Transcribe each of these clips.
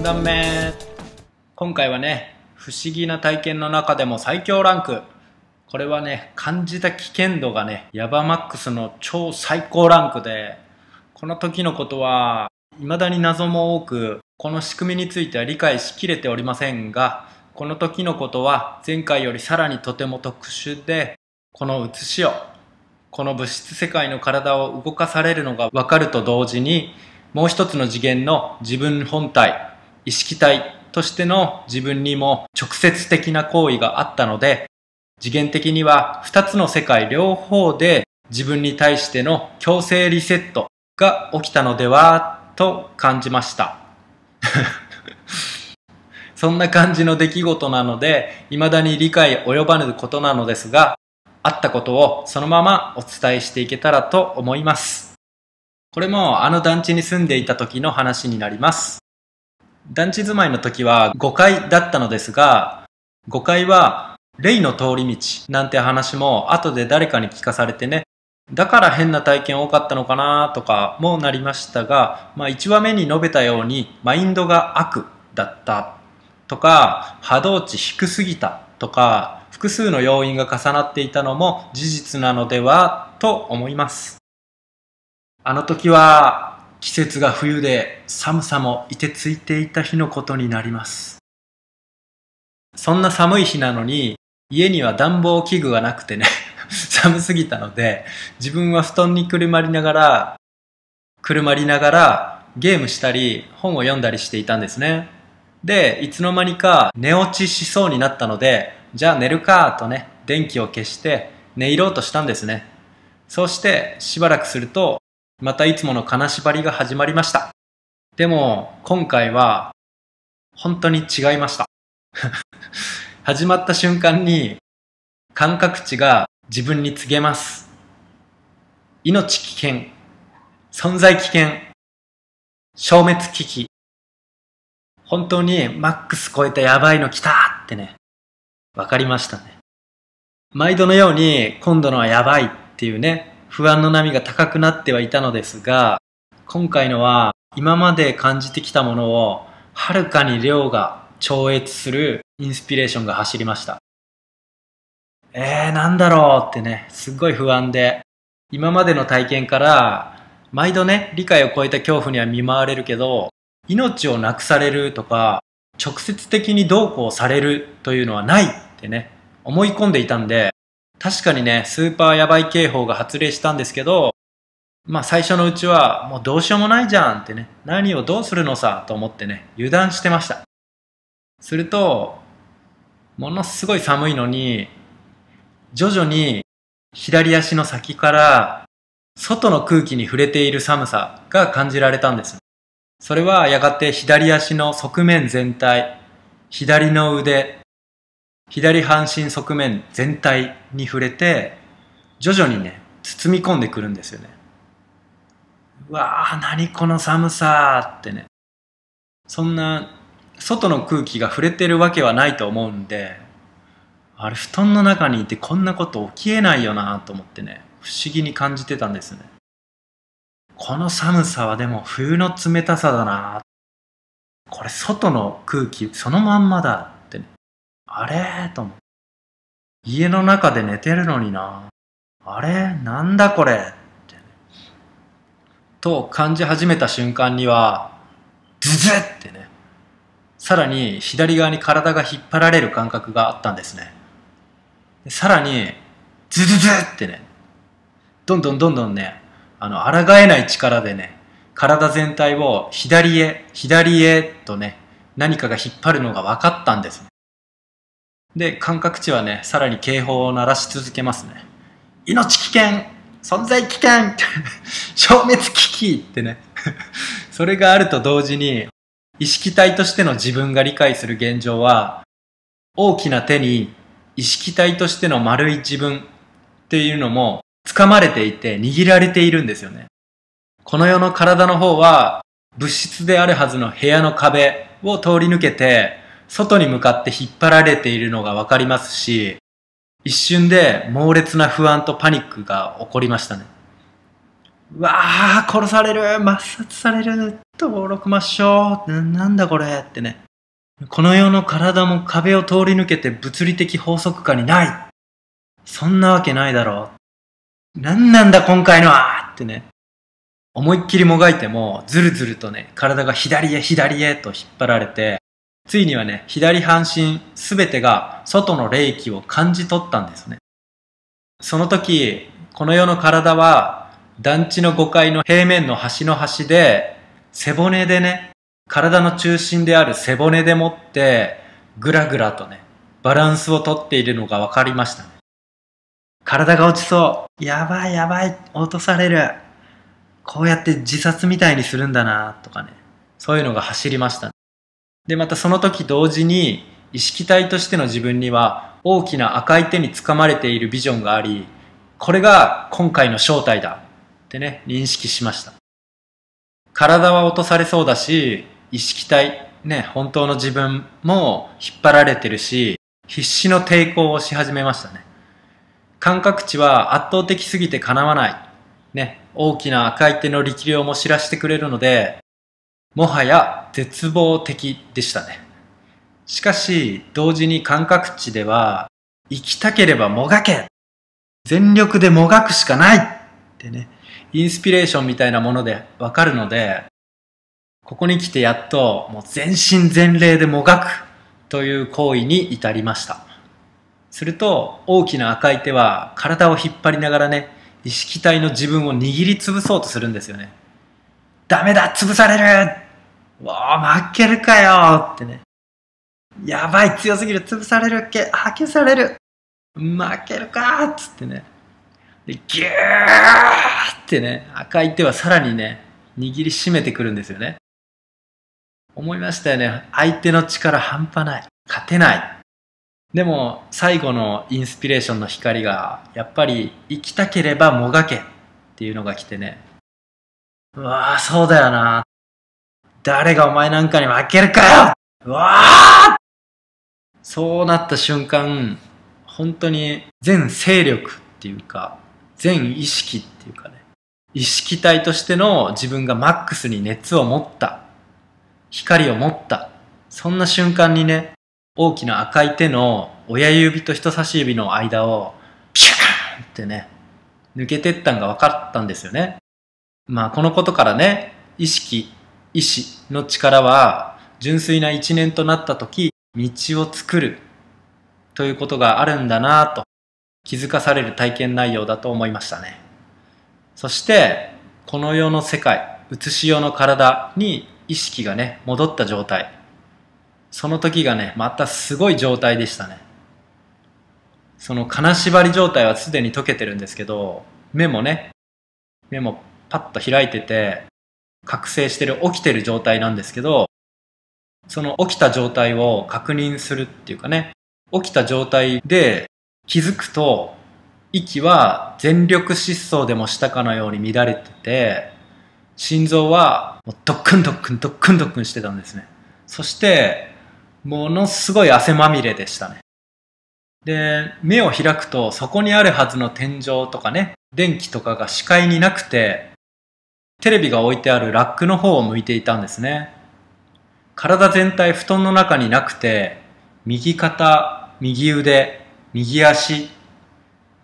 3段目。今回はね不思議な体験の中でも最強ランク。これはね感じた危険度がねヤバマックスの超最高ランクでこの時のことは未だに謎も多くこの仕組みについては理解しきれておりませんがこの時のことは前回よりさらにとても特殊でこの写しをこの物質世界の体を動かされるのがわかると同時にもう一つの次元の自分本体意識体としての自分にも直接的な行為があったので次元的には二つの世界両方で自分に対しての強制リセットが起きたのではと感じました。そんな感じの出来事なので未だに理解及ばぬことなのですがあったことをそのままお伝えしていけたらと思います。これもあの団地に住んでいた時の話になります。団地住まいの時は5階だったのですが5階は霊の通り道なんて話も後で誰かに聞かされてねだから変な体験多かったのかなとかもなりましたが、まあ、1話目に述べたようにマインドが悪だったとか波動値低すぎたとか複数の要因が重なっていたのも事実なのではと思います。あの時は季節が冬で寒さもいてついていた日のことになります。そんな寒い日なのに家には暖房器具がなくてね 寒すぎたので自分は布団にくるまりながらくるまりながらゲームしたり本を読んだりしていたんですね。でいつの間にか寝落ちしそうになったのでじゃあ寝るかとね電気を消して寝入ろうとしたんですね。そうしてしばらくするとまたいつもの金縛りが始まりました。でも今回は本当に違いました。始まった瞬間に感覚値が自分に告げます。命危険。存在危険。消滅危機。本当にマックス超えたやばいの来たってね。わかりましたね。毎度のように今度のはやばいっていうね。不安の波が高くなってはいたのですが今回のは今まで感じてきたものをはるかに量が超越するインスピレーションが走りました。えー、なんだろうってね、すっごい不安で、今までの体験から、毎度ね、理解を超えた恐怖には見舞われるけど、命をなくされるとか、直接的にどうこうされるというのはないってね、思い込んでいたんで、確かにね、スーパーヤバい警報が発令したんですけど、まあ最初のうちはもうどうしようもないじゃんってね、何をどうするのさと思ってね、油断してました。すると、ものすごい寒いのに、徐々に左足の先から外の空気に触れている寒さが感じられたんです。それはやがて左足の側面全体、左の腕、左半身側面全体に触れて、徐々にね、包み込んでくるんですよね。うわぁ、何この寒さってね。そんな外の空気が触れてるわけはないと思うんであれ布団の中にいてこんなこと起きえないよなと思ってね不思議に感じてたんですねこの寒さはでも冬の冷たさだなこれ外の空気そのまんまだあれ？と思って。家の中で寝てるのにな。あれ？なんだこれ？って。ねと感じ始めた瞬間にはズズってね。さらに左側に体が引っ張られる感覚があったんですね。さらにズズズってね。どんどんどんどんねあの抗えない力でね体全体を左へ左へとね何かが引っ張るのが分かったんですで感覚値はねさらに警報を鳴らし続けますね命危険存在危険 消滅危機ってね それがあると同時に意識体としての自分が理解する現状は、大きな手に意識体としての丸い自分っていうのも掴まれていて握られているんですよね。この世の体の方は物質であるはずの部屋の壁を通り抜けて外に向かって引っ張られているのがわかりますし、一瞬で猛烈な不安とパニックが起こりましたね。うわあ、殺される抹殺される登録抹消ななんだこれってね。この世の体も壁を通り抜けて物理的法則下にないそんなわけないだろう。なんなんだ今回のはってね。思いっきりもがいても、ずるずるとね、体が左へ左へと引っ張られて、ついにはね、左半身すべてが外の霊気を感じ取ったんですね。その時、この世の体は団地の5階の平面の端の端で背骨でね、体の中心である背骨でもってぐらぐらとね、バランスをとっているのが分かりましたね。体が落ちそう。やばいやばい。落とされる。こうやって自殺みたいにするんだなとかね。そういうのが走りました。で、またその時同時に意識体としての自分には大きな赤い手につかまれているビジョンがあり、これが今回の正体だってね、認識しました。体は落とされそうだし、意識体、ね、本当の自分も引っ張られてるし、必死の抵抗をし始めましたね。感覚値は圧倒的すぎてかなわない。ね、大きな赤い手の力量も知らせてくれるので、もはや絶望的でしたね。しかし、同時に感覚値では、生きたければもがけ全力でもがくしかないってね、インスピレーションみたいなものでわかるので、ここに来てやっともう全身全霊でもがくという行為に至りました。すると大きな赤い手は体を引っ張りながらね、意識体の自分を握りつぶそうとするんですよね。ダメだ潰されるわあ、負けるかよってね。やばい強すぎる潰されるっけ破けされる負けるかっつってね。で、ギューってね、赤い手はさらにね、握りしめてくるんですよね。思いましたよね。相手の力半端ない。勝てない。でも、最後のインスピレーションの光が、やっぱり、生きたければもがけっていうのが来てね。うわぁ、そうだよな。誰がお前なんかに負けるかようわぁそうなった瞬間、本当に全勢力っていうか、全意識っていうかね、意識体としての自分がマックスに熱を持った、光を持った、そんな瞬間にね、大きな赤い手の親指と人差し指の間をピューンってね、抜けてったんが分かったんですよね。まあこのことからね、意識、意志の力は純粋な一年となった時、道を作るということがあるんだなぁと気づかされる体験内容だと思いましたね。そして、この世の世界、写し世の体に意識がね、戻った状態。その時がね、またすごい状態でしたね。その金縛り状態はすでに解けてるんですけど、目もね、目もパッと開いてて、覚醒してる、起きてる状態なんですけど、その起きた状態を確認するっていうかね、起きた状態で気づくと、息は全力疾走でもしたかのように乱れてて、心臓はもうドックンドックンドックンドックンしてたんですね。そして、ものすごい汗まみれでしたね。で、目を開くとそこにあるはずの天井とかね、電気とかが視界になくて、テレビが置いてあるラックの方を向いていたんですね。体全体布団の中になくて、右肩、右腕、右足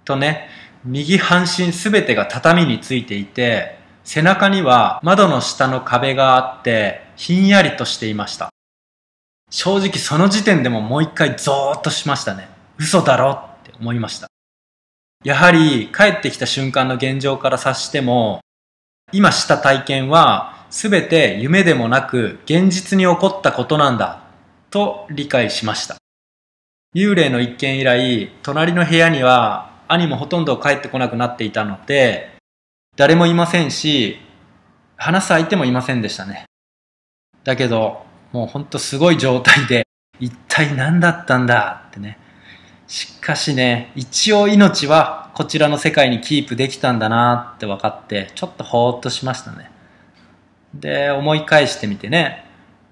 とね、右半身すべてが畳についていて、背中には窓の下の壁があって、ひんやりとしていました。正直その時点でももう一回ゾーッとしましたね。嘘だろって思いました。やはり帰ってきた瞬間の現状から察しても、今した体験は全て夢でもなく現実に起こったことなんだと理解しました。幽霊の一件以来、隣の部屋には兄もほとんど帰ってこなくなっていたので、誰もいませんし、話す相手もいませんでしたね。だけど、もうほんとすごい状態で、一体何だったんだってね。しかしね、一応命はこちらの世界にキープできたんだなって分かって、ちょっとほーっとしましたね。で、思い返してみてね、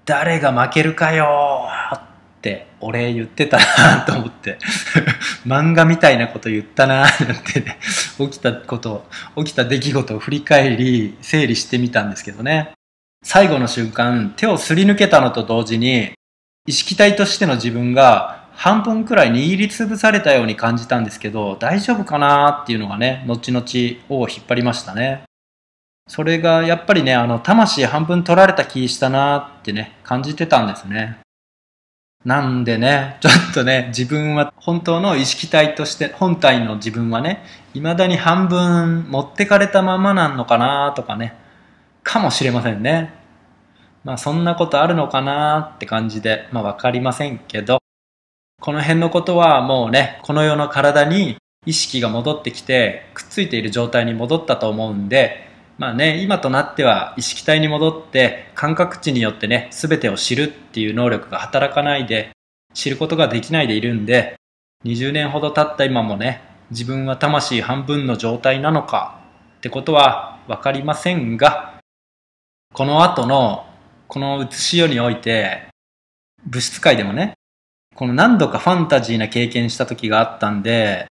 誰が負けるかよって俺言ってたなと思って 漫画みたいなこと言ったななんてね起きたこと起きた出来事を振り返り整理してみたんですけどね最後の瞬間手をすり抜けたのと同時に意識体としての自分が半分くらい握りつぶされたように感じたんですけど大丈夫かなっていうのがね後々を引っ張りましたね。それがやっぱりねあの魂半分取られた気したなってね感じてたんですね。なんでね、ちょっとね、自分は本当の意識体として、本体の自分はね、未だに半分持ってかれたままなんのかなとかね、かもしれませんね。まあそんなことあるのかなって感じで、まあわかりませんけど、この辺のことはもうね、この世の体に意識が戻ってきて、くっついている状態に戻ったと思うんで、まあね、今となっては意識体に戻って感覚値によってね、全てを知るっていう能力が働かないで、知ることができないでいるんで、20年ほど経った今もね、自分は魂半分の状態なのかってことはわかりませんが、この後のこの写し世において、物質界でもね、この何度かファンタジーな経験した時があったんで、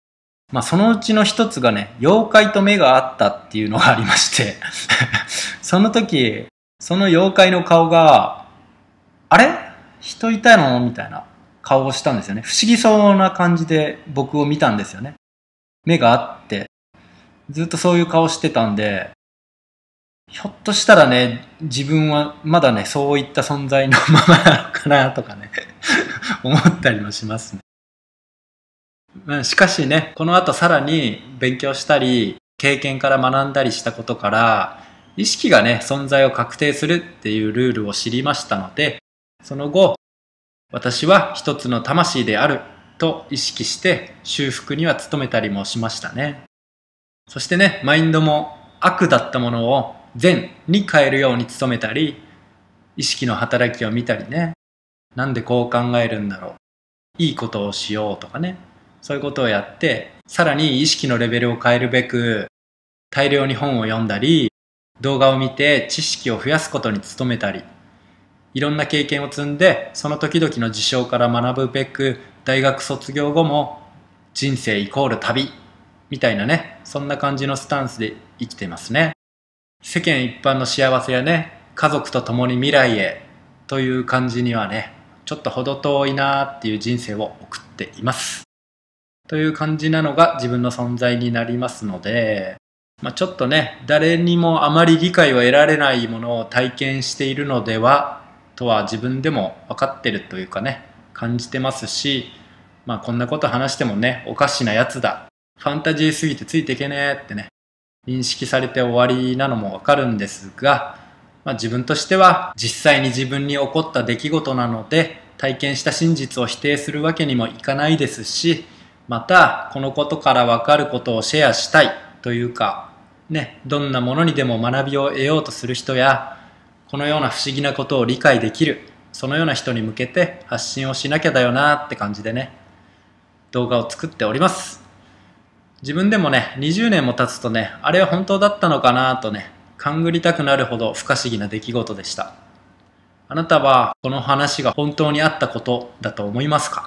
まあそのうちの一つがね、妖怪と目があったっていうのがありまして その時、その妖怪の顔が、あれ？人いたの？みたいな顔をしたんですよね。不思議そうな感じで僕を見たんですよね。目があって、ずっとそういう顔してたんで、ひょっとしたらね、自分はまだね、そういった存在の ままなのかなとかね 思ったりもしますね。まあしかしね、この後さらに勉強したり、経験から学んだりしたことから、意識がね、存在を確定するっていうルールを知りましたので、その後、私は一つの魂であると意識して修復には努めたりもしましたね。そしてね、マインドも悪だったものを善に変えるように努めたり、意識の働きを見たりね、なんでこう考えるんだろう。いいことをしようとかね、そういうことをやって、さらに意識のレベルを変えるべく、大量に本を読んだり、動画を見て知識を増やすことに努めたり、いろんな経験を積んで、その時々の事象から学ぶべく、大学卒業後も人生イコール旅みたいなね、そんな感じのスタンスで生きてますね。世間一般の幸せやね、家族と共に未来へという感じにはね、ちょっと程遠いなーっていう人生を送っています。という感じなのが自分の存在になりますので、まあ、ちょっとね、誰にもあまり理解を得られないものを体験しているのではとは自分でも分かってるというかね、感じてますし、まあこんなこと話してもね、おかしなやつだ。ファンタジーすぎてついていけねえってね、認識されて終わりなのもわかるんですが、まあ、自分としては実際に自分に起こった出来事なので体験した真実を否定するわけにもいかないですしまたこのことから分かることをシェアしたいというかねどんなものにでも学びを得ようとする人やこのような不思議なことを理解できるそのような人に向けて発信をしなきゃだよなって感じでね動画を作っております。自分でもね20年も経つとねあれは本当だったのかなとね勘ぐりたくなるほど不可思議な出来事でした。あなたはこの話が本当にあったことだと思いますか？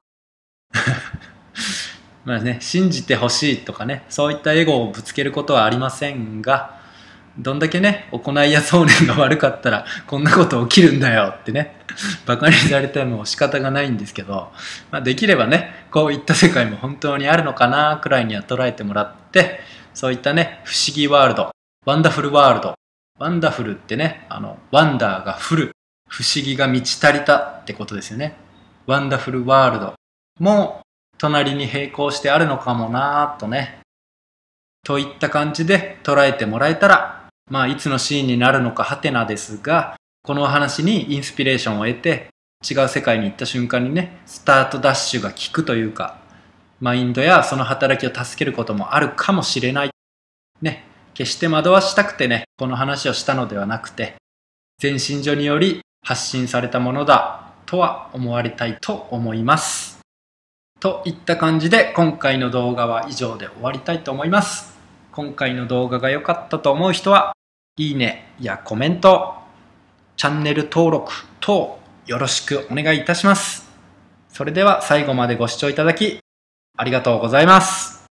まあね、信じてほしいとかね、そういったエゴをぶつけることはありませんが、どんだけね、行いや想念が悪かったら、こんなこと起きるんだよってね、馬鹿にされても仕方がないんですけど、まあ、できればね、こういった世界も本当にあるのかなくらいには捉えてもらって、そういったね、不思議ワールド、 wonderful world、 wonderful ってね、あの、 wonder が full、不思議が満ち足りたってことですよね。ワンダフルワールドも隣に並行してあるのかもなぁとね。といった感じで捉えてもらえたら、まあいつのシーンになるのかハテナですが、このお話にインスピレーションを得て、違う世界に行った瞬間にね、スタートダッシュが効くというか、マインドやその働きを助けることもあるかもしれない。ね、決して惑わしたくてね、この話をしたのではなくて、全身上により発信されたものだとは思われたいと思います。といった感じで今回の動画は以上で終わりたいと思います。今回の動画が良かったと思う人は、いいねやコメント、チャンネル登録等よろしくお願いいたします。それでは最後までご視聴いただきありがとうございます。